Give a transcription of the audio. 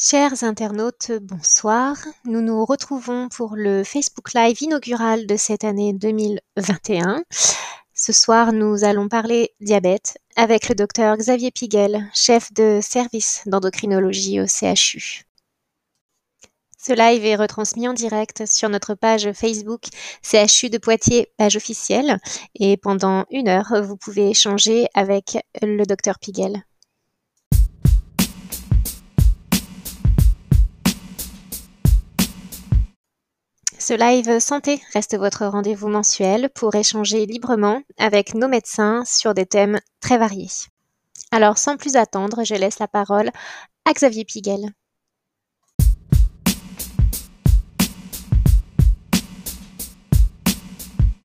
Chers internautes, bonsoir. Nous nous retrouvons pour le Facebook Live inaugural de cette année 2021. Ce soir, nous allons parler diabète avec le docteur Xavier Piguel, chef de service d'endocrinologie au CHU. Ce live est retransmis en direct sur notre page Facebook CHU de Poitiers, page officielle, et pendant une heure, vous pouvez échanger avec le docteur Piguel. Ce live santé reste votre rendez-vous mensuel pour échanger librement avec nos médecins sur des thèmes très variés. Alors sans plus attendre, je laisse la parole à Xavier Piguel.